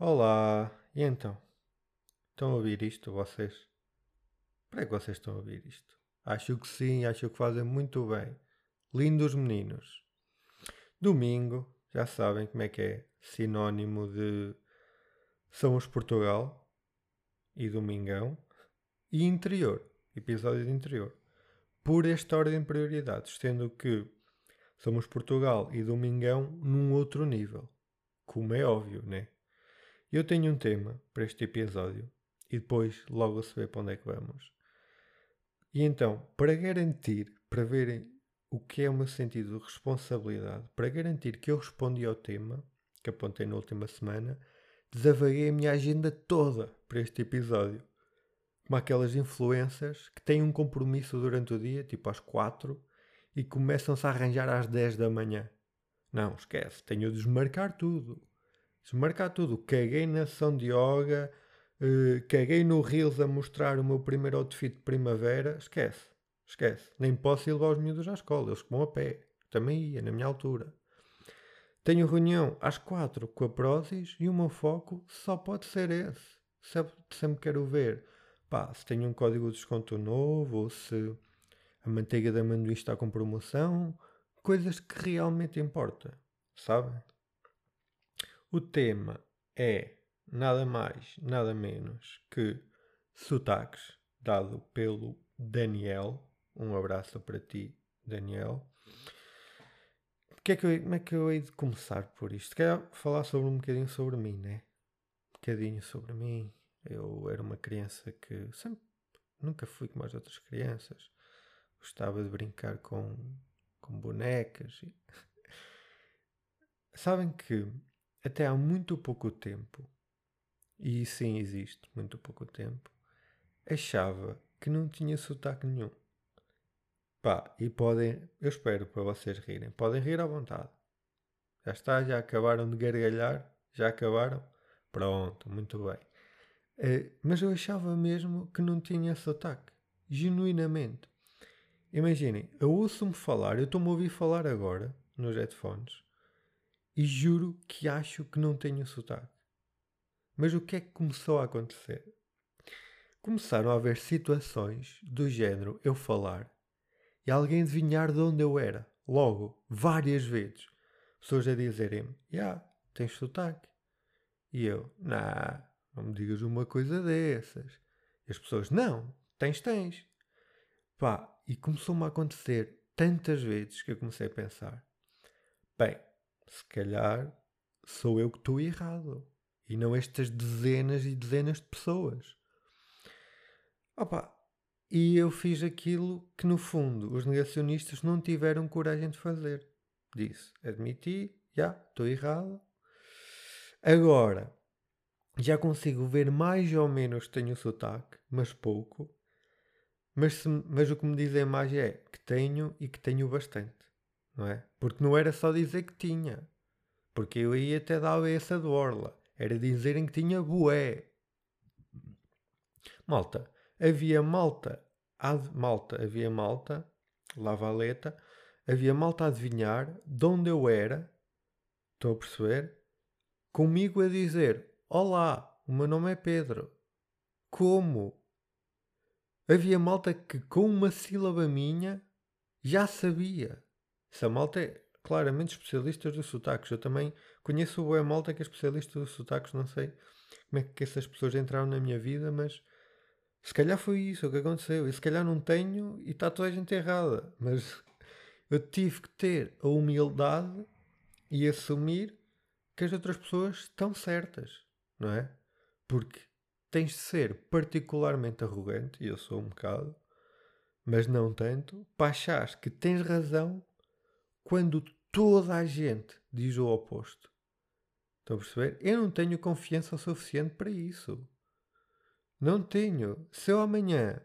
Olá, e então? Estão a ouvir isto vocês? Para que vocês estão a ouvir isto? Acho que sim, acho que fazem muito bem. Lindos meninos. Domingo, já sabem como é que é. Sinónimo de Somos Portugal e Domingão. E interior, episódio de interior. Por esta ordem de prioridades, sendo que Somos Portugal e Domingão num outro nível. Como é óbvio, né? Eu tenho um tema para este episódio e depois logo se vê para onde é que vamos. E então, para garantir, para verem o que é o meu sentido de responsabilidade, para garantir que eu respondi ao tema que apontei na última semana, desavaguei a minha agenda toda para este episódio. Como aquelas influências que têm um compromisso durante o dia, tipo às 4, e começam-se a arranjar às 10 da manhã. Não, esquece, tenho de desmarcar tudo desmarcar tudo. Caguei na sessão de yoga, uh, caguei no Reels a mostrar o meu primeiro outfit de primavera. Esquece, esquece. Nem posso ir levar os miúdos à escola, eles vão a pé. Também ia, na minha altura. Tenho reunião às quatro com a Prozis e o meu foco só pode ser esse. Sempre, sempre quero ver pá, se tenho um código de desconto novo ou se a manteiga de amendoim está com promoção. Coisas que realmente importam, sabem? O tema é nada mais, nada menos que sotaques, dado pelo Daniel. Um abraço para ti, Daniel. Que é que eu, como é que eu hei de começar por isto? Quero falar sobre um bocadinho sobre mim, né? Um bocadinho sobre mim. Eu era uma criança que sempre, nunca fui como as outras crianças. Gostava de brincar com, com bonecas. E... Sabem que até há muito pouco tempo, e sim existe muito pouco tempo, achava que não tinha sotaque nenhum. Pá, e podem, eu espero para vocês rirem, podem rir à vontade. Já está, já acabaram de gargalhar, já acabaram? Pronto, muito bem. Uh, mas eu achava mesmo que não tinha sotaque, genuinamente. Imaginem, eu ouço-me falar, eu estou-me a ouvir falar agora nos headphones e juro que acho que não tenho sotaque. Mas o que é que começou a acontecer? Começaram a haver situações do género eu falar e alguém adivinhar de onde eu era, logo, várias vezes. Pessoas a dizerem-me, yeah, tens sotaque. E eu, não, não me digas uma coisa dessas. E as pessoas, não, tens, tens. Pá, e começou-me a acontecer tantas vezes que eu comecei a pensar, bem, se calhar sou eu que estou errado e não estas dezenas e dezenas de pessoas. Opa, e eu fiz aquilo que no fundo os negacionistas não tiveram coragem de fazer. Disse, admiti, já, estou errado. Agora, já consigo ver mais ou menos que tenho sotaque, mas pouco. Mas, se, mas o que me dizem mais é que tenho e que tenho bastante não é? Porque não era só dizer que tinha. Porque eu aí até dava essa de orla. Era dizerem que tinha bué. Malta. Havia malta. Ad, malta. Havia malta. La Valeta. Havia malta a adivinhar de onde eu era. Estão a perceber? Comigo a dizer: Olá, o meu nome é Pedro. Como? Havia malta que com uma sílaba minha já sabia. Essa malta é claramente especialistas dos sotaques. Eu também conheço o malta que é especialista dos sotaques. Não sei como é que essas pessoas entraram na minha vida, mas se calhar foi isso o que aconteceu. E se calhar não tenho e está toda a gente errada. Mas eu tive que ter a humildade e assumir que as outras pessoas estão certas, não é? Porque tens de ser particularmente arrogante, e eu sou um bocado, mas não tanto, para achar que tens razão quando toda a gente diz o oposto. Estão a perceber? Eu não tenho confiança o suficiente para isso. Não tenho. Se eu amanhã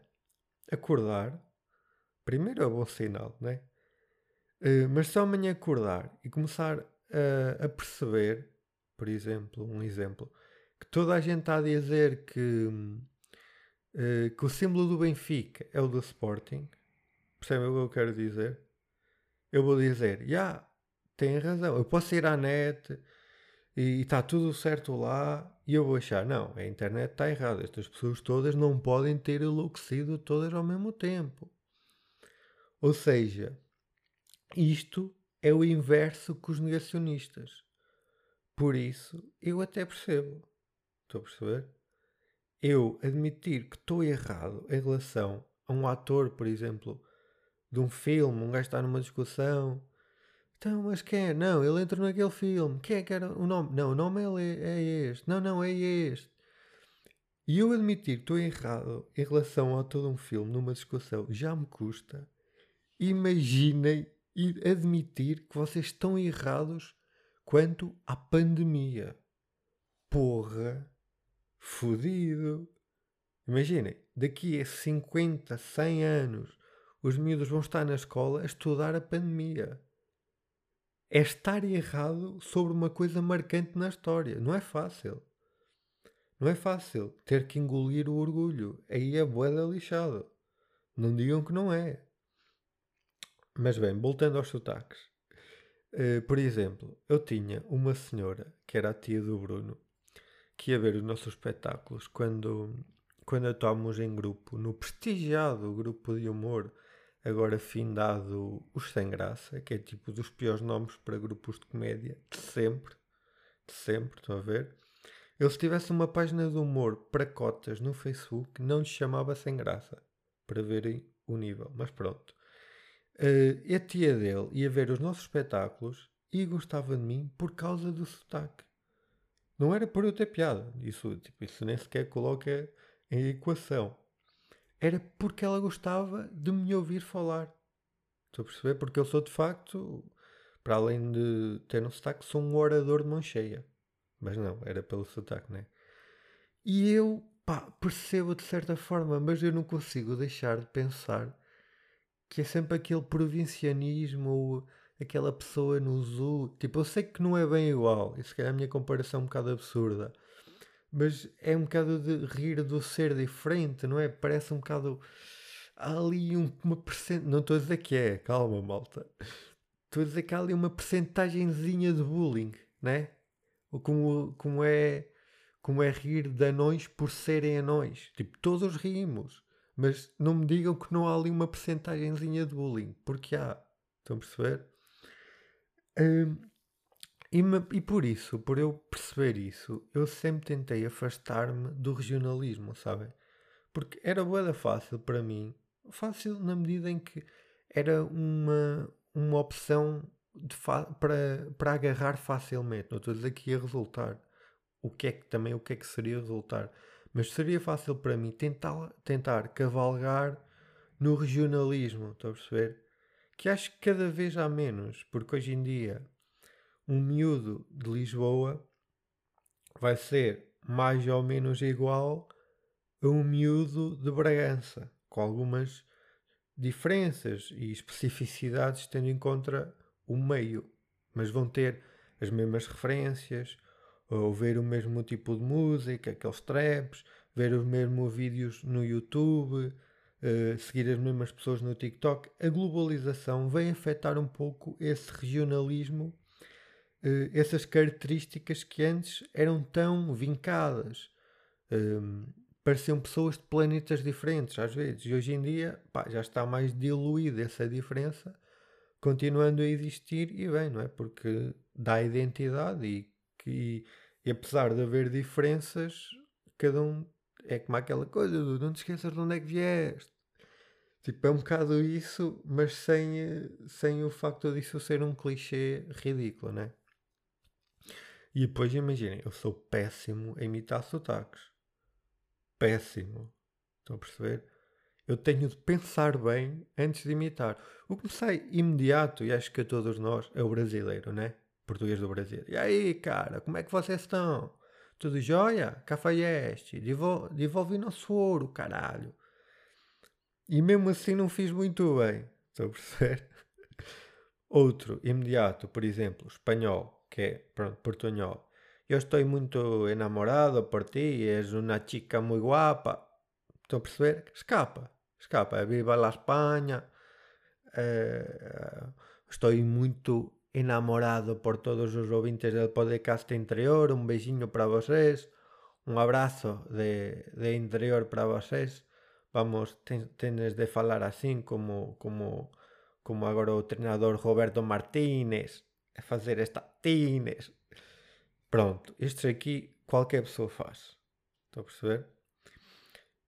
acordar, primeiro é bom sinal, né? Uh, mas se eu amanhã acordar e começar a, a, perceber, por exemplo, um exemplo, que toda a gente está a dizer que, uh, que o símbolo do Benfica é o do Sporting, percebem o que eu quero dizer? Eu vou dizer, já, yeah, tem razão, eu posso ir à net e está tudo certo lá, E eu vou achar, não, a internet está errada. Estas pessoas todas não podem ter enlouquecido todas ao mesmo tempo. Ou seja, isto é o inverso que os negacionistas. Por isso, eu até percebo. Estou a perceber? Eu admitir que estou errado em relação a um ator, por exemplo, de um filme, um gajo está numa discussão. Então, mas quem é? Não, ele entra naquele filme. Quem é que era o nome? Não, o nome é, é este. Não, não, é este. E eu admitir que estou errado em relação a todo um filme, numa discussão, já me custa. Imaginem e admitir que vocês estão errados quanto à pandemia. Porra, fodido. Imaginem, daqui a 50, 100 anos, os miúdos vão estar na escola a estudar a pandemia. É estar errado sobre uma coisa marcante na história. Não é fácil. Não é fácil ter que engolir o orgulho. Aí é boeda lixado. Não digam que não é. Mas bem, voltando aos sotaques. Uh, por exemplo, eu tinha uma senhora, que era a tia do Bruno, que ia ver os nossos espetáculos quando, quando atuámos em grupo, no prestigiado grupo de humor, agora findado Os Sem Graça, que é tipo dos piores nomes para grupos de comédia de sempre. De sempre, estão a ver? Ele se tivesse uma página de humor para cotas no Facebook, não lhe chamava Sem Graça, para verem o nível. Mas pronto. Uh, a tia dele ia ver os nossos espetáculos e gostava de mim por causa do sotaque. Não era por eu ter piada. Isso, tipo, isso nem sequer coloca em equação. Era porque ela gostava de me ouvir falar. Estou a perceber? Porque eu sou de facto, para além de ter um sotaque, sou um orador de mão cheia. Mas não, era pelo sotaque, né? E eu, pá, percebo de certa forma, mas eu não consigo deixar de pensar que é sempre aquele provincianismo ou aquela pessoa no zoo. Tipo, eu sei que não é bem igual, e se calhar a minha comparação é um bocado absurda, mas é um bocado de rir do ser diferente, não é? Parece um bocado. Há ali um, uma percentagem. Não estou a dizer que é, calma, malta. Estou a dizer que há ali uma percentagemzinha de bullying, né? Ou como, como é. Como é rir de anões por serem anões. Tipo, todos rimos. Mas não me digam que não há ali uma percentagemzinha de bullying, porque há. Estão a perceber? Um, e, me, e, por isso, por eu perceber isso, eu sempre tentei afastar-me do regionalismo, sabem? Porque era boa fácil para mim, fácil na medida em que era uma, uma opção para, para agarrar facilmente. Não estou a dizer que ia resultar. O que é que também o que é que seria resultar? Mas seria fácil para mim tentar, tentar cavalgar no regionalismo, estou a perceber? Que acho que cada vez há menos, porque hoje em dia um miúdo de Lisboa vai ser mais ou menos igual a um miúdo de Bragança, com algumas diferenças e especificidades tendo em conta o meio, mas vão ter as mesmas referências, ouvir o mesmo tipo de música, aqueles traps, ver os mesmos vídeos no YouTube, uh, seguir as mesmas pessoas no TikTok. A globalização vem afetar um pouco esse regionalismo, uh, essas características que antes eram tão vincadas. Um, pareciam pessoas de planetas diferentes às vezes, e hoje em dia pá, já está mais diluída essa diferença, continuando a existir, e bem, não é? Porque dá identidade e que e apesar de haver diferenças, cada um é como aquela coisa do não te esqueças de onde é que vieste. Tipo, é um bocado isso, mas sem, sem o facto disso ser um clichê ridículo, né? E depois imaginem, eu sou péssimo a imitar sotaques. Péssimo. Estão a perceber? Eu tenho de pensar bem antes de imitar. O que me sai imediato, e acho que a todos nós, é o brasileiro, né? português do Brasil. E aí, cara, como é que vocês estão? Tudo jóia? Cafaieste? Devolve nosso ouro, caralho. E mesmo assim não fiz muito bem. Estou a perceber? Outro, imediato, por exemplo, espanhol, que portunhol. Eu estou muito enamorado por ti, és uma chica muito guapa. Estão a perceber? Escapa, escapa. Viva la Espanha. Eh, estou muito enamorado por todos os ouvintes do podcast interior, un beijinho para vocês, un abrazo de, de interior para vocês. Vamos, ten, tenes de falar así como, como, como agora o treinador Roberto Martínez a fazer estatines. Pronto, isto aqui qualquer pessoa faz. Estão a perceber?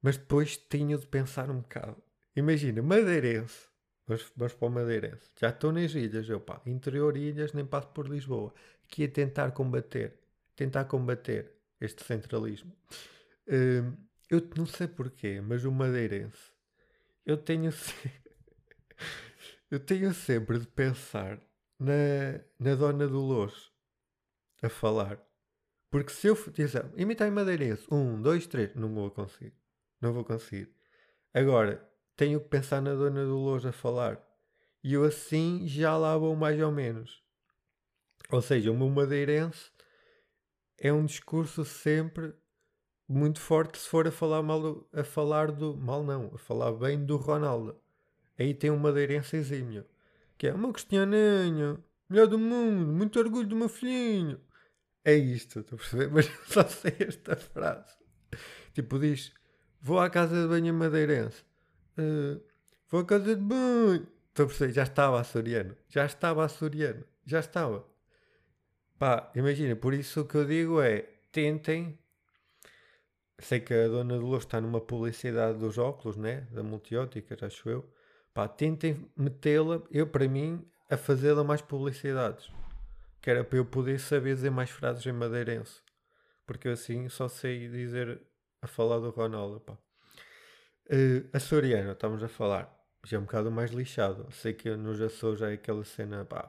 Mas depois tinha de pensar um bocado. Imagina, madeirense. Vamos para o madeirense. Já estou nas ilhas, eu pá. Interior ilhas, nem passo por Lisboa. Aqui a tentar combater. Tentar combater este centralismo. Hum, eu não sei porquê, mas o madeirense. Eu tenho, eu tenho sempre de pensar na, na Dona Dolores a falar. Porque se eu disser, imitar madeirense, um, dois, três, não vou conseguir. Não vou conseguir. Agora, tenho que pensar na Dona Dolores a falar. E eu assim já lá vou mais ou menos. Ou seja, o meu madeirense é um discurso sempre muito forte se for a falar mal a falar do mal não, a falar bem do Ronaldo. Aí tem um madeirense exímio, que é uma cristianinha, melhor do mundo, muito orgulho do meu filhinho. É isto, estou a perceber? Mas só sei esta frase. Tipo, diz: Vou à casa de banho madeirense. Uh, vou à casa de banho. Estou a perceber? Já estava açoriano. Já estava açoriano. Já estava. Pá, imagina, por isso o que eu digo é: tentem. Sei que a dona Dolores está numa publicidade dos óculos, né? Da multiótica, acho eu. Pá, tentem metê-la, eu para mim, a fazê-la mais publicidades que era para eu poder saber dizer mais frases em madeirense. Porque assim só sei dizer a falar do Ronaldo. Pá. Uh, açoriano, estamos a falar. Já é um bocado mais lixado. Sei que nos Açores é aquela cena. Pá.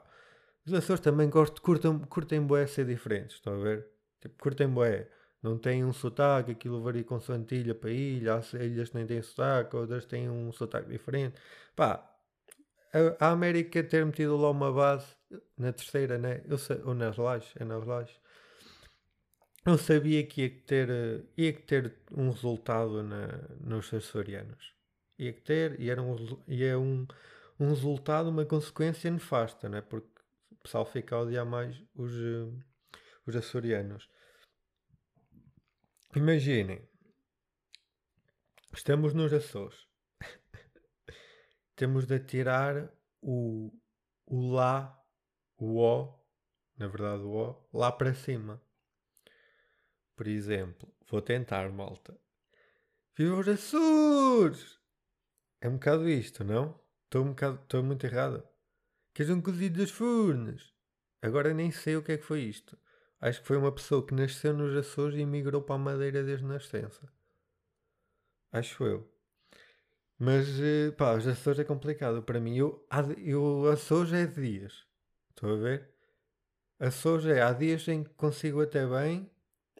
Os Açores também gostam, curtem, curtem boé ser diferentes. Estão a ver? Tipo, curtem boé. Não tem um sotaque, aquilo varia com ilha para ilha. Há ilhas que nem têm sotaque, outras têm um sotaque diferente. Pá, a, América ter metido lá uma base na terceira, né? Eu sei, ou nas lajes, é nas lajes. Eu sabia que ia ter, ia ter um resultado na, nos açorianos. Ia ter, e era um, e é um, um resultado, uma consequência nefasta, né? Porque o pessoal fica a odiar mais os, os açorianos. Imaginem, estamos nos Açores. Temos de atirar o, o lá o O, na verdade o O, lá para cima. Por exemplo, vou tentar, malta. Viva os Açores! É um bocado isto, não? Estou um bocado, estou muito errado. Queres um cozido das furnas? Agora nem sei o que é que foi isto. Acho que foi uma pessoa que nasceu nos Açores e migrou para a Madeira desde nascença. Acho eu. Mas, eh, pá, os Açores é complicado para mim. Eu, eu Açores é dias. Estão a ver? Açores é, há dias em que consigo até bem,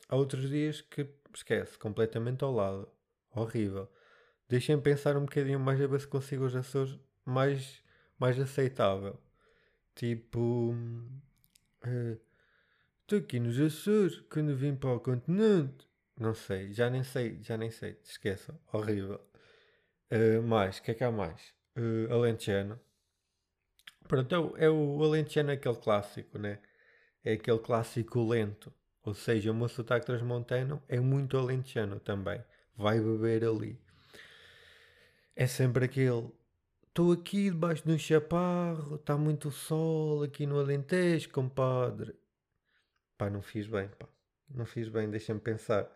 há outros dias que esquece, completamente ao lado. Horrível. Deixem pensar um bocadinho mais a ver se consigo os Açores mais, mais aceitável. Tipo. Estou aqui nos Açores quando vim para o continente. Não sei, já nem sei, já nem sei. Esqueçam, horrível. Uh, mais, o que é que há mais? Uh, Alentejano. Pronto, é o, é o alentejano aquele clássico, né? É aquele clássico lento. Ou seja, o meu sotaque transmontano é muito alentejano também. Vai beber ali. É sempre aquele. Estou aqui debaixo de um chaparro, está muito sol aqui no Alentejo, compadre. Pá, não fiz bem, pá. Não fiz bem, deixa-me pensar.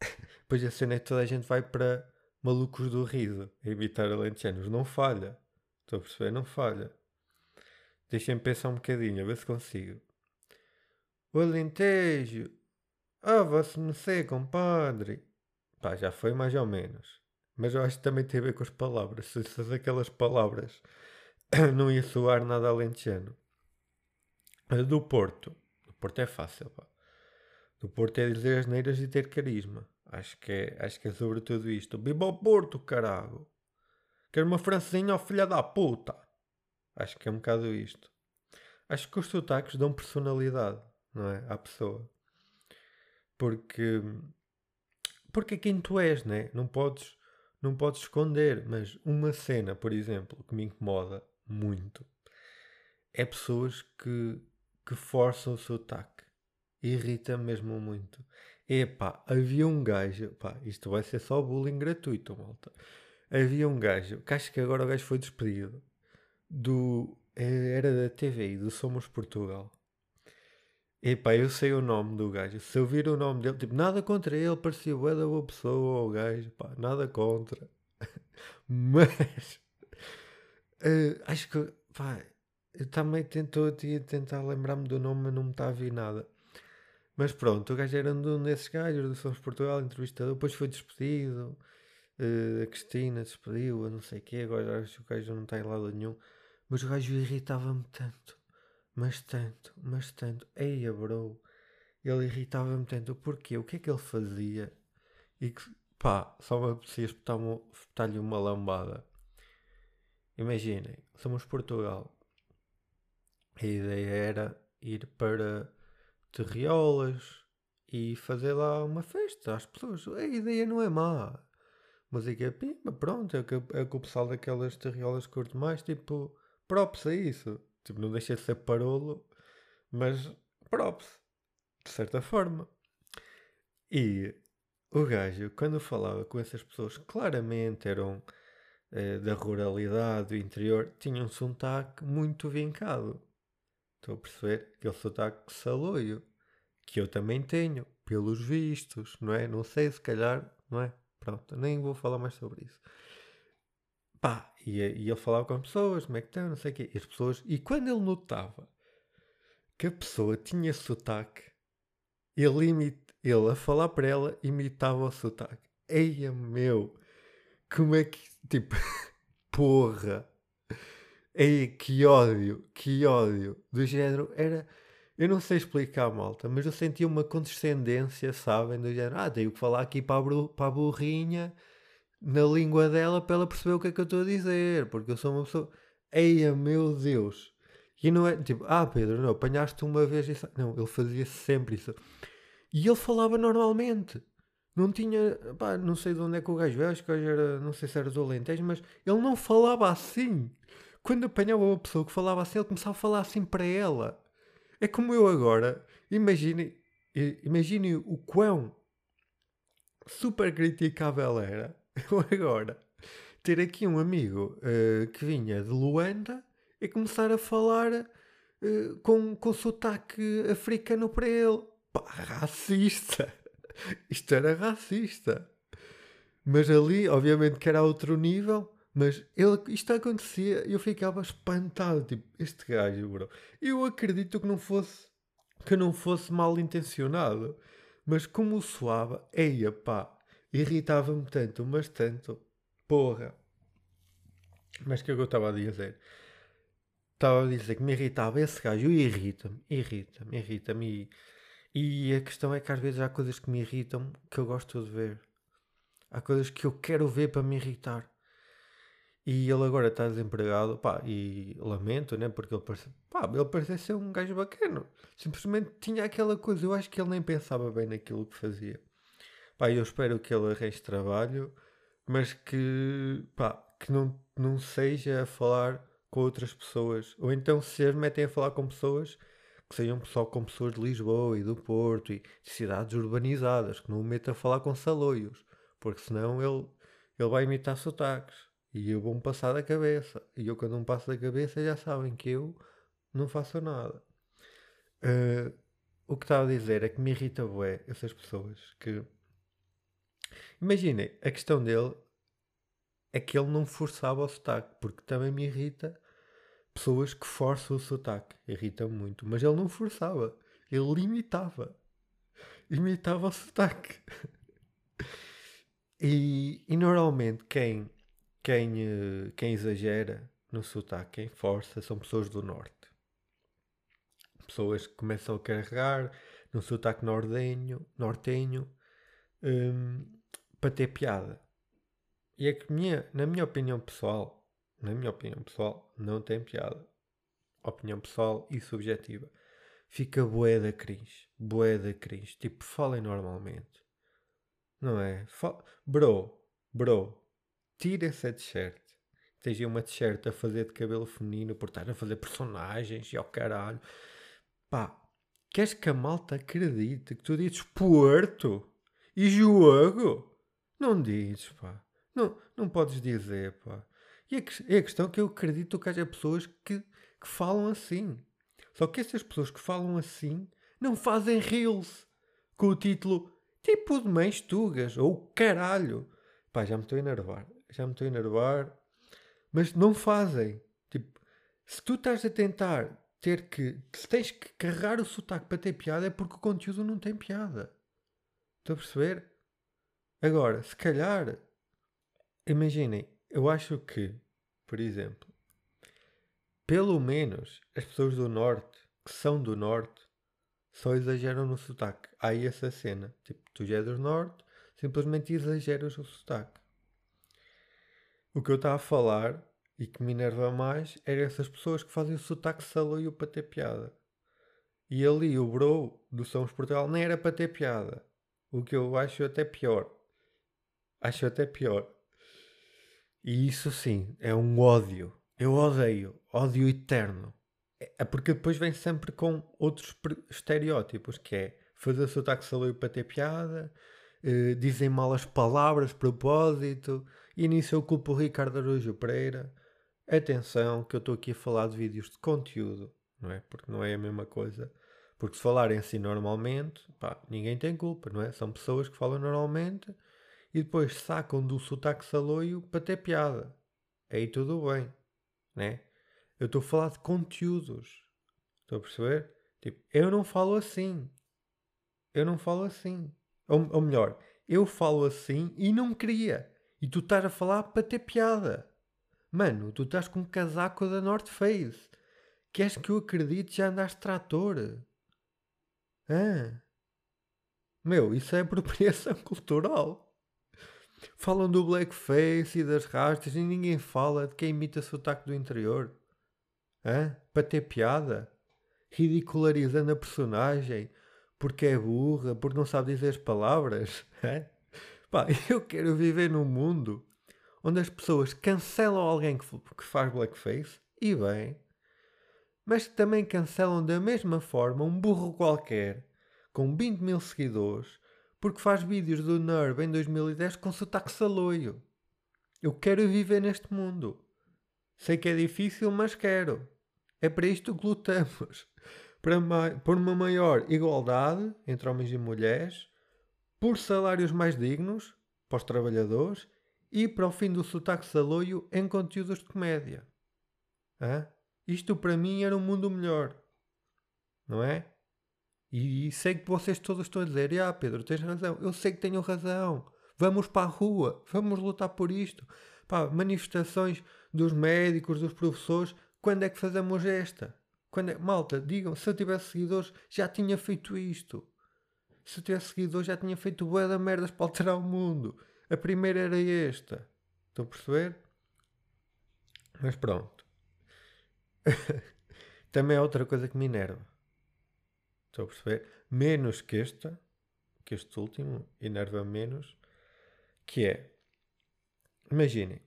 pois a cena é que toda a gente vai para malucos do riso, a imitar alentejanos. Não falha. Estou a perceber? Não falha. Deixem-me pensar um bocadinho, a ver se consigo. O Alentejo. Ah, vosso não sei, compadre. Pá, já foi mais ou menos. Mas eu acho que também tem a ver com as palavras. Se, se aquelas palavras não ia soar nada alentejano. Do Porto. Porto é fácil, pá. Do Porto é dizer as neiras e ter carisma. Acho que é, acho que é sobre tudo isto. Viva o Porto, carago. Quero uma francinha, ó filha da puta. Acho que é um bocado isto. Acho que os sotaques dão personalidade, não é? À pessoa. Porque. Porque é quem tu és, né? Não podes, não podes esconder. Mas uma cena, por exemplo, que me incomoda muito é pessoas que, que forçam o sotaque. Irrita mesmo muito. Epá, havia um gajo, pá, isto vai ser só bullying gratuito, malta. Havia um gajo, que acho que agora o gajo foi despedido, do, eh, era da TVI, do Somos Portugal. Epá, eu sei o nome do gajo. Se eu vir o nome dele, tipo, nada contra ele, parecia bué da boa pessoa, o gajo, pá, nada contra. Mas, uh, acho que, pá, eu também tentou tentar lembrar-me do nome, mas não me está a vir nada. Mas pronto, o gajo era um desses gajos do Somos Portugal, entrevistador, depois foi despedido. Uh, a Cristina despediu, a não sei o quê, agora acho que o gajo não está em lado nenhum. Mas o gajo irritava-me tanto, mas tanto, mas tanto. Eia, bro, ele irritava-me tanto. Porquê? O que é que ele fazia? E que, pá, só me apetecia espetar-lhe uma lambada. Imaginem, somos Portugal. A ideia era ir para terriolas e fazer lá uma festa às pessoas. A ideia não é má. Música é pima, pronto, é que, é que o pessoal daquelas terriolas curte mais, tipo, props a isso. Tipo, não deixa de ser parolo, mas props, de certa forma. E o gajo, quando falava com essas pessoas, claramente eram eh, da ruralidade, do interior, tinham um sotaque muito vincado. Estou a perceber? Aquele sotaque saloio. Que eu também tenho, pelos vistos, não é? Não sei, se calhar, não é? Pronto, nem vou falar mais sobre isso. Pá, e, e ele falava com as pessoas, como é que estão, não sei o quê. E as pessoas, e quando ele notava que a pessoa tinha sotaque, ele, imit, ele a falar para ela imitava o sotaque. Eia meu, como é que, tipo, porra. Ei, que ódio, que ódio. Do género, era. Eu não sei explicar, malta, mas eu sentia uma condescendência, sabem? Do género, ah, tenho que falar aqui para a, para a burrinha, na língua dela, para ela perceber o que é que eu estou a dizer, porque eu sou uma pessoa. Eia, meu Deus. E não é tipo, ah, Pedro, não, apanhaste uma vez isso. Não, ele fazia sempre isso. E ele falava normalmente. Não tinha, pá, não sei de onde é que o gajo veio, acho que era, não sei se era do Alentejo, mas ele não falava assim. Quando apanhava uma pessoa que falava assim, ele começava a falar assim para ela. É como eu agora. Imagine, imagine o quão super criticável era eu agora ter aqui um amigo uh, que vinha de Luanda e começar a falar uh, com, com sotaque africano para ele. Pá, racista! Isto era racista. Mas ali, obviamente, que era outro nível. Mas ele, isto acontecia e eu ficava espantado. Tipo, este gajo, bro. Eu acredito que não fosse, que não fosse mal intencionado. Mas como soava, eia pá, irritava-me tanto, mas tanto. Porra. Mas o que é que eu estava a dizer? Estava a dizer que me irritava esse gajo. Irrita-me, irrita-me, irrita-me. E, e a questão é que às vezes há coisas que me irritam que eu gosto de ver. Há coisas que eu quero ver para me irritar. E ele agora está desempregado, pá, e lamento, né? Porque ele parece, pá, ele parece ser um gajo bacana. Simplesmente tinha aquela coisa, eu acho que ele nem pensava bem naquilo que fazia. Pá, eu espero que ele arranje trabalho, mas que, pá, que não, não seja a falar com outras pessoas. Ou então se metem a falar com pessoas que sejam só com pessoas de Lisboa e do Porto e de cidades urbanizadas, que não o meta a falar com saloios, porque senão ele, ele vai imitar sotaques. E eu vou-me passar da cabeça. E eu, quando me passo da cabeça, já sabem que eu não faço nada. Uh, o que estava a dizer é que me irrita bué essas pessoas que... Imaginem, a questão dele é que ele não forçava o sotaque, porque também me irrita pessoas que forçam o sotaque. Irritam muito. Mas ele não forçava. Ele limitava. Imitava o sotaque. e, e normalmente quem quem, eh, quem exagera no sotaque, quem força, são pessoas do norte. Pessoas que começam a carregar no sotaque nordenho, nortenho um, para ter piada. E é que, minha, na minha opinião pessoal, na minha opinião pessoal, não tem piada. Opinião pessoal e subjetiva. Fica bué da cringe. Bué da cringe. Tipo, falem normalmente. Não é? Fal bro, bro, tira essa t-shirt. Tens uma t-shirt a fazer de cabelo feminino por estar a fazer personagens e ao caralho. Pá, Queres que a malta acredite que tu dizes Porto e jogo? Não dizes, pá. Não, não podes dizer, pá. E a, é a questão é que eu acredito que haja pessoas que, que falam assim. Só que essas pessoas que falam assim não fazem reels com o título tipo de mães tugas ou caralho. Pá, já me estou a enervar. Já me estou a enervar. Mas não fazem. Tipo, se tu estás a tentar ter que. Se tens que carregar o sotaque para ter piada é porque o conteúdo não tem piada. Estão a perceber? Agora, se calhar. Imaginem, eu acho que, por exemplo, pelo menos as pessoas do Norte, que são do Norte, só exageram no sotaque. Há essa cena. Tipo, tu já és do Norte, simplesmente exageras o sotaque. O que eu estava a falar e que me enerva mais era essas pessoas que fazem o sotaque saloio para ter piada. E ali o bro do Sons Portugal nem era para ter piada. O que eu acho até pior. Acho até pior. E isso sim, é um ódio. Eu odeio. Ódio eterno. É porque depois vem sempre com outros estereótipos, que é fazer sotaque saloio para ter piada, eh, dizem mal as palavras propósito, nisso eu culpo o Ricardo Araújo Pereira. Atenção, que eu estou aqui a falar de vídeos de conteúdo, não é? Porque não é a mesma coisa. Porque se falarem assim normalmente, pá, ninguém tem culpa, não é? São pessoas que falam normalmente e depois sacam do sotaque saloio para ter piada. Aí tudo bem, né? Eu estou a falar de conteúdos. Estou a perceber? Tipo, eu não falo assim. Eu não falo assim. Ou, ou melhor, eu falo assim e não queria. E tu estás a falar para ter piada. Mano, tu estás com um casaco da North Face. Queres que eu acredite já andaste trator? Ah. Meu, isso é apropriação cultural. Falam do blackface e das rastas e ninguém fala de quem imita sotaque do interior. Hã? Para ter piada? Ridicularizando a personagem porque é burra, porque não sabe dizer as palavras. Hã? Pá, eu quero viver num mundo onde as pessoas cancelam alguém que, que faz blackface, e bem, mas que também cancelam da mesma forma um burro qualquer, com 20 mil seguidores, porque faz vídeos do Nerve em 2010 com sotaque saloio. Eu quero viver neste mundo. Sei que é difícil, mas quero. É para isto que lutamos. Para por uma maior igualdade entre homens e mulheres, por salários mais dignos para os trabalhadores e para o fim do sotaque saloio em conteúdos de comédia. Hã? Isto para mim era um mundo melhor. Não é? E, sei que vocês todos estão a dizer: Ah, Pedro, tens razão. Eu sei que tenho razão. Vamos para a rua. Vamos lutar por isto. Pá, manifestações dos médicos, dos professores. Quando é que fazemos esta? Quando é... Malta, digam, se eu tivesse seguidores, já tinha feito isto. Se eu tivesse seguidores, já tinha feito bué da merdas para alterar o mundo. A primeira era esta. Estão a perceber? Mas pronto. Também é outra coisa que me enerva. Estão a perceber? Menos que esta, que este último, enerva menos, que é, imaginem,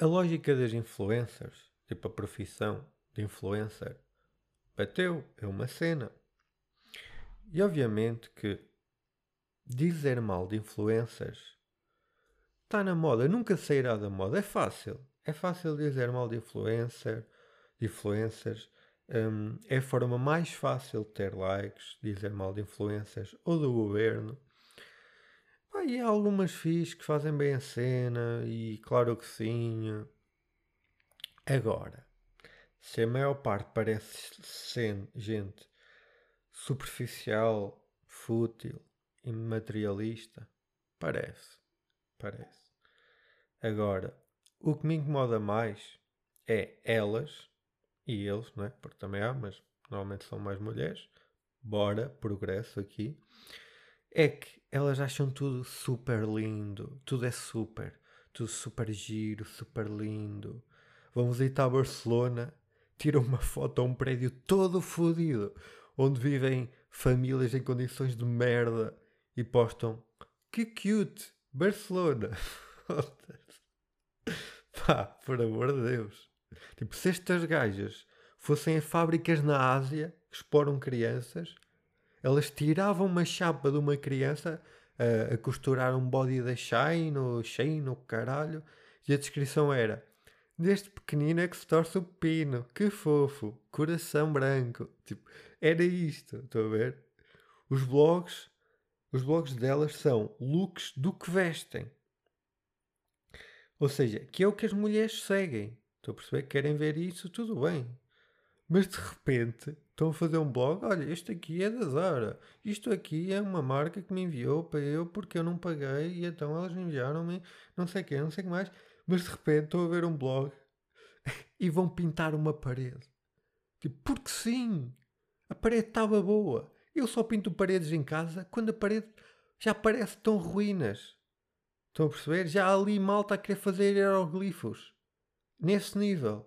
a lógica das influencers, tipo a profissão de influencer, bateu, é uma cena. E obviamente que dizer mal de influencers está na moda, nunca sairá da moda. É fácil. É fácil dizer mal de influencer, de influencers. Um, é a forma mais fácil de ter likes, dizer mal de influencers ou do governo. Pá, e há algumas FIIs que fazem bem a cena, e claro que sim. Agora, se a maior parte parece ser gente superficial, fútil e materialista, parece. Parece. Agora, o que me incomoda mais é elas e eles, não é? Porque também há, mas normalmente são mais mulheres. Bora, progresso aqui. É que elas acham tudo super lindo. Tudo é super. Tudo super giro, super lindo. Vamos visitar a Barcelona, tiram uma foto a um prédio todo fodido, onde vivem famílias em condições de merda e postam que cute, Barcelona. Pá, por amor de Deus. Tipo, se estas gajas fossem a fábricas na Ásia, exploram crianças. Elas tiravam uma chapa de uma criança a, a costurar um body da Shine ou Shine ou caralho. E a descrição era: Deste pequenino é que se torce o pino, que fofo, coração branco. Tipo, era isto, estão a ver? Os blogs, os blogs delas são looks do que vestem. Ou seja, que é o que as mulheres seguem. Estou a perceber que querem ver isso, tudo bem. Mas de repente estão a fazer um blog. Olha, este aqui é da Zara. Isto aqui é uma marca que me enviou para eu porque eu não paguei e então elas enviaram-me não sei o que, não sei o que mais. Mas de repente estou a ver um blog e vão pintar uma parede. Tipo, porque sim, a parede estava boa. Eu só pinto paredes em casa quando a parede já parece tão ruínas. Estão a perceber? Já ali malta a querer fazer hieroglifos. Nesse nível.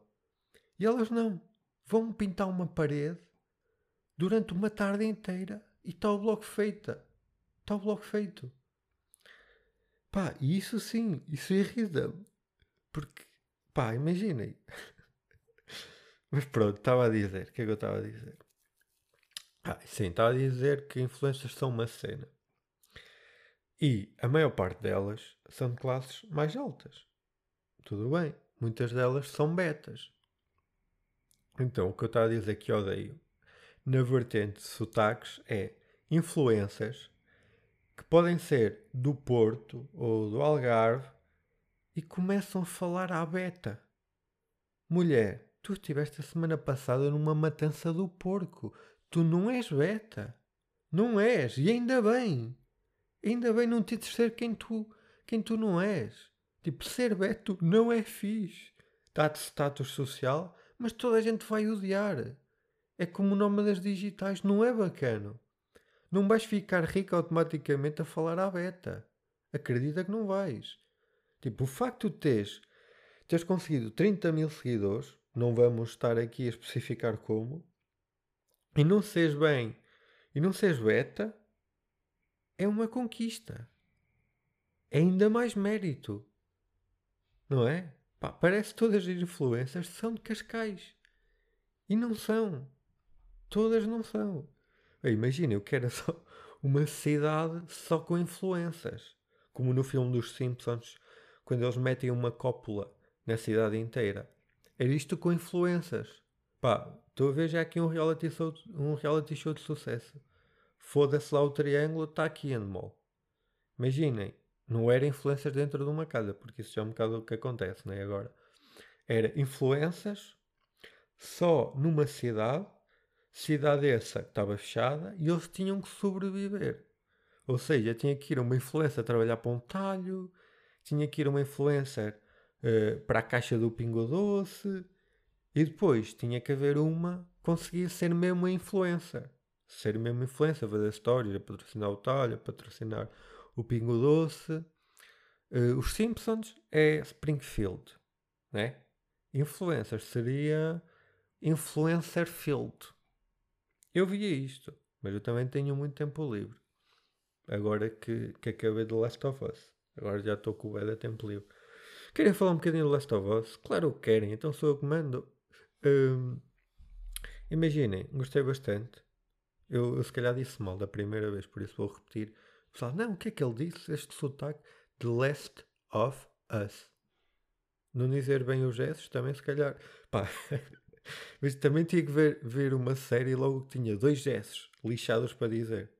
E elas não. Vão pintar uma parede durante uma tarde inteira e está o bloco feita. Está o bloco feito. Pá, isso sim, isso irrita-me. Porque, pá, imaginem. Mas pronto, estava a dizer. O que é que eu estava a dizer? Ah, sim, estava a dizer que influências são uma cena. E a maior parte delas são de classes mais altas. Tudo bem, muitas delas são betas. Então, o que eu estava a dizer que odeio na vertente de sotaques é influências que podem ser do Porto ou do Algarve e começam a falar à beta. Mulher, tu estiveste a semana passada numa matança do porco. Tu não és beta. Não és. E ainda bem. Ainda bem não te de ser quem tu, quem tu não és. Tipo, ser Beto não é fixe. Dá-te status social, mas toda a gente vai odiar. É como o nome das digitais, não é bacana. Não vais ficar rico automaticamente a falar à beta. Acredita que não vais. Tipo, o facto de teres, teres conseguido 30 mil seguidores, não vamos estar aqui a especificar como, e não seres bem, e não seres beta, é uma conquista. É ainda mais mérito. Não é? Pá, parece que todas as influências são de Cascais. E não são. Todas não são. Imagina, eu quero só uma cidade só com influências. Como no filme dos Simpsons, quando eles metem uma cópula na cidade inteira. Era isto com influências. Pá, estou a ver já aqui um reality show, um reality show de sucesso. Foda-se lá o triângulo, está aqui Endemol. Imaginem, não era influências dentro de uma casa, porque isso já é um bocado o que acontece, não é? Agora, era influências só numa cidade, cidade essa que estava fechada, e eles tinham que sobreviver. Ou seja, tinha que ir uma influência trabalhar para um talho, tinha que ir uma influencer uh, para a caixa do Pingo Doce, e depois tinha que haver uma que conseguia ser mesmo influencer ser mesmo influência, fazer histórias, patrocinar o Talho, patrocinar o Pingo Doce. Uh, os Simpsons é Springfield, né? Influencers seria Influencer Field. Eu via isto, mas eu também tenho muito tempo livre. Agora que, que acabei do Last of Us. Agora já estou com o Eda tempo livre. Querem falar um bocadinho do Last of Us? Claro que querem, então sou eu que mando. Um, imaginem, gostei bastante. Eu, eu se calhar disse mal da primeira vez, por isso vou repetir. Pessoal, não, o que é que ele disse? Este sotaque The Last of Us. Não dizer bem os gestos, também se calhar. Pá. Mas também tinha que ver, ver uma série logo que tinha dois gestos lixados para dizer.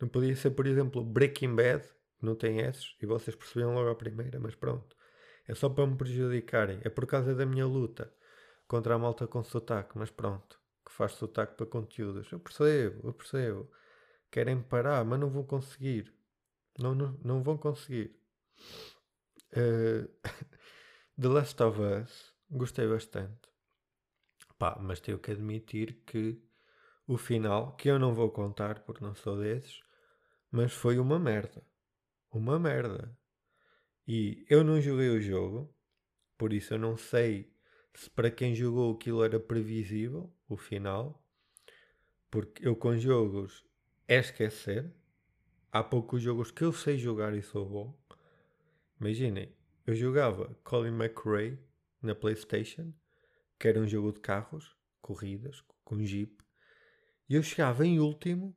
Não podia ser, por exemplo, Breaking Bad, não tem S, e vocês percebiam logo a primeira, mas pronto. É só para me prejudicarem. É por causa da minha luta contra a malta com sotaque, mas pronto que faz sotaque para conteúdos. Eu percebo, eu percebo. Querem parar, mas não vão conseguir. Não, não, não vão conseguir. Uh, The Last of Us, gostei bastante. Pá, mas tenho que admitir que o final, que eu não vou contar porque não sou desses, mas foi uma merda. Uma merda. E eu não joguei o jogo, por isso eu não sei se para quem jogou aquilo era previsível, o final, porque eu com jogos é esquecer. Há poucos jogos que eu sei jogar e sou bom. Imaginem, eu jogava Colin McRae na PlayStation, que era um jogo de carros, corridas, com Jeep, E eu chegava em último,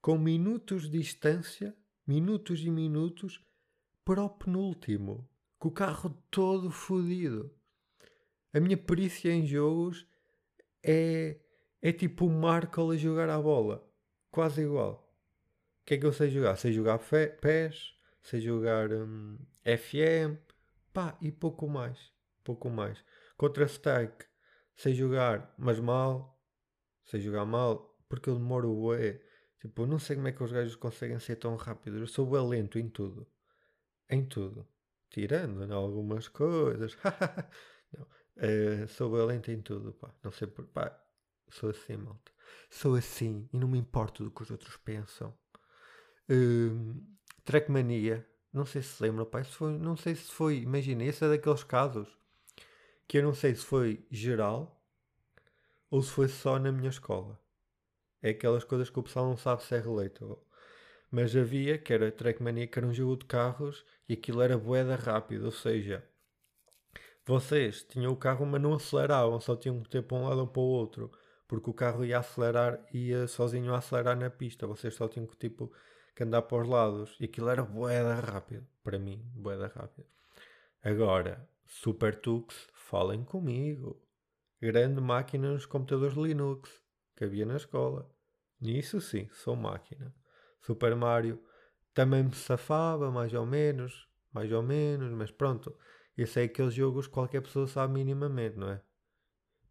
com minutos de distância, minutos e minutos, para o penúltimo, com o carro todo fodido. A minha perícia em jogos é, é tipo o Marco a jogar a bola, quase igual. O que é que eu sei jogar? Sei jogar PES, sei jogar hum, FM, pá, e pouco mais. Pouco mais. Contra-Strike, sei jogar, mas mal. Sei jogar mal, porque eu demoro bué. Tipo, não sei como é que os gajos conseguem ser tão rápidos. Eu sou bué lento em tudo. Em tudo. Tirando em algumas coisas. não. Uh, sou bué lento em tudo, pá. Não sei por... Pá, sou assim, malta. Sou assim e não me importo do que os outros pensam. Uh, Trackmania. Não sei se se lembra, pá. Se foi, não sei se foi... Imagina, esse é daqueles casos que eu não sei se foi geral ou se foi só na minha escola. É aquelas coisas que o pessoal não sabe se é relatable. Mas havia, que era Trackmania, que era um jogo de carros e aquilo era boeda rápido, ou seja, vocês tinham o carro mas não aceleravam, só tinham que ter para um lado ou para o outro, porque o carro ia acelerar, ia sozinho a acelerar na pista, vocês só tinham que tipo que andar para os lados e aquilo era boeda rápido, para mim, boeda rápido. Agora, Super Tux, falem comigo. Grande máquina nos computadores Linux que havia na escola. Nisso sim, sou máquina. Super Mario também me safava, mais ou menos, mais ou menos, mas pronto. Esse é aqueles jogos que qualquer pessoa sabe minimamente, não é?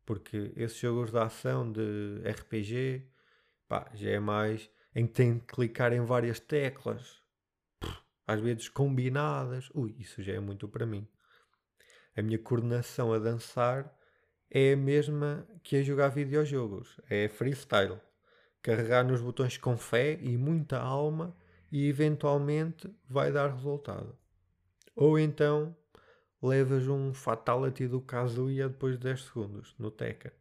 Porque esses jogos de ação de RPG, pá, já é mais em que tem que clicar em várias teclas, às vezes combinadas. Ui, isso já é muito para mim. A minha coordenação a dançar é a mesma que a jogar videojogos. É freestyle. Carregar nos botões com fé e muita alma e eventualmente vai dar resultado. Ou então levas um fatality do Kazuya depois de 10 segundos no Tekken.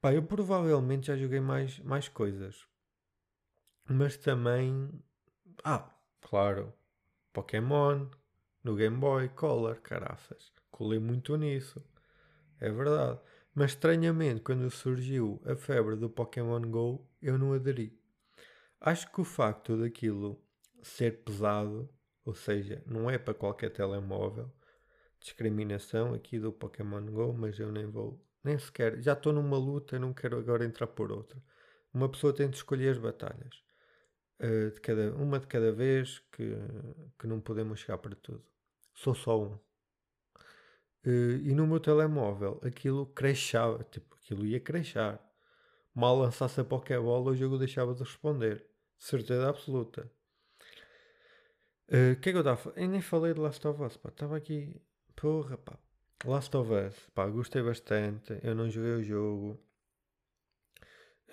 Pá, eu provavelmente já joguei mais, mais coisas. Mas também. Ah, claro. Pokémon no Game Boy Color, caraças. Colei muito nisso. É verdade. Mas estranhamente, quando surgiu a febre do Pokémon Go, eu não aderi. Acho que o facto daquilo ser pesado, ou seja, não é para qualquer telemóvel, discriminação aqui do Pokémon Go, mas eu nem vou, nem sequer, já estou numa luta, não quero agora entrar por outra. Uma pessoa tem de escolher as batalhas, uh, de cada, uma de cada vez, que, que não podemos chegar para tudo. Sou só um. Uh, e no meu telemóvel aquilo crashava, tipo, aquilo ia crashar. Mal lançasse a Pokébola, o jogo deixava de responder. Certeza absoluta. Eh, o uh, que é que eu estava Eu nem falei de Last of Us, pá. Estava aqui. Porra, pá. Last of Us, pá, gostei bastante. Eu não joguei o jogo.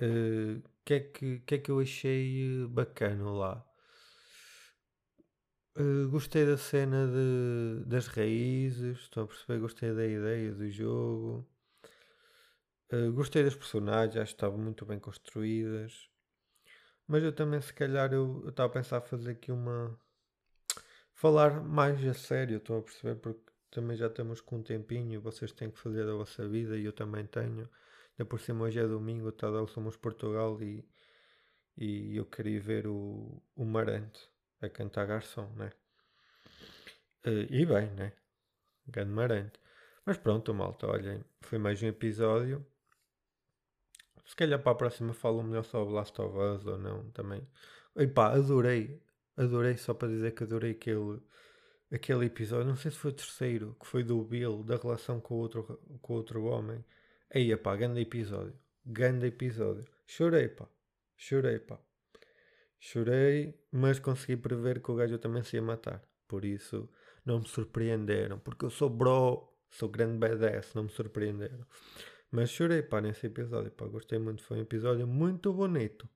O uh, que, é que, que é que eu achei bacana lá? Uh, gostei da cena de, das raízes, estou a perceber, gostei da ideia do jogo. Uh, gostei das personagens, acho que estavam muito bem construídas. Mas eu também, se calhar, eu estava a pensar fazer aqui uma. Falar mais a sério, estou a perceber, porque também já estamos com um tempinho, vocês têm que fazer a vossa vida e eu também tenho. Ainda por cima, hoje é domingo, tá, somos Portugal e, e eu queria ver o, o Marante a cantar garçom, né? Uh, e bem, né? Grande marante. Mas pronto, malta, olhem, foi mais um episódio. Se calhar para a próxima falo melhor sobre Last of Us ou não também. E pá, adorei, adorei, só para dizer que adorei aquele, aquele episódio. Não sei se foi o terceiro, que foi do Bill, da relação com o outro, com outro homem. Aí, pá, grande episódio. Grande episódio. Chorei, pá. Chorei, pá. Chorei, mas consegui prever que o gajo também se ia matar. Por isso não me surpreenderam. Porque eu sou bro, sou grande badass, não me surpreenderam. Mas chorei, pá, nesse episódio. Pá, gostei muito. Foi um episódio muito bonito.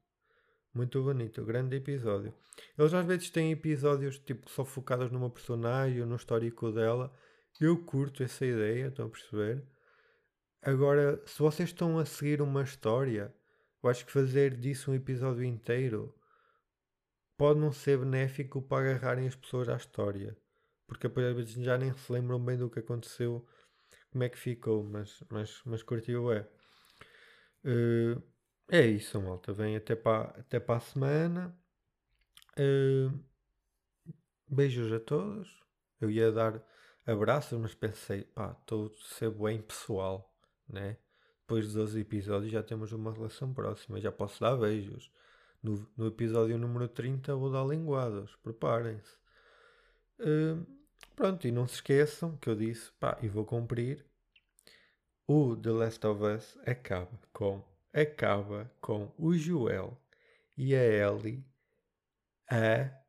Muito bonito, grande episódio. Eles às vezes têm episódios tipo só focados numa personagem ou no histórico dela. Eu curto essa ideia, estão a perceber? Agora, se vocês estão a seguir uma história, eu acho que fazer disso um episódio inteiro pode não ser benéfico para agarrarem as pessoas à história. Porque depois às vezes já nem se lembram bem do que aconteceu, como é que ficou, mas, mas, mas curtiu é. Uh, é isso, malta. Vem até para até para a semana. Uh, beijos a todos. Eu ia dar abraços, mas pensei, pá, estou a ser bem pessoal, né? Depois de 12 episódios já temos uma relação próxima, já posso dar beijos. No, no episódio número 30 vou dar linguadas, preparem-se. Uh, pronto, e não se esqueçam que eu disse, pá, e vou cumprir. O The Last of Us acaba com acaba com o Joel e a Ellie a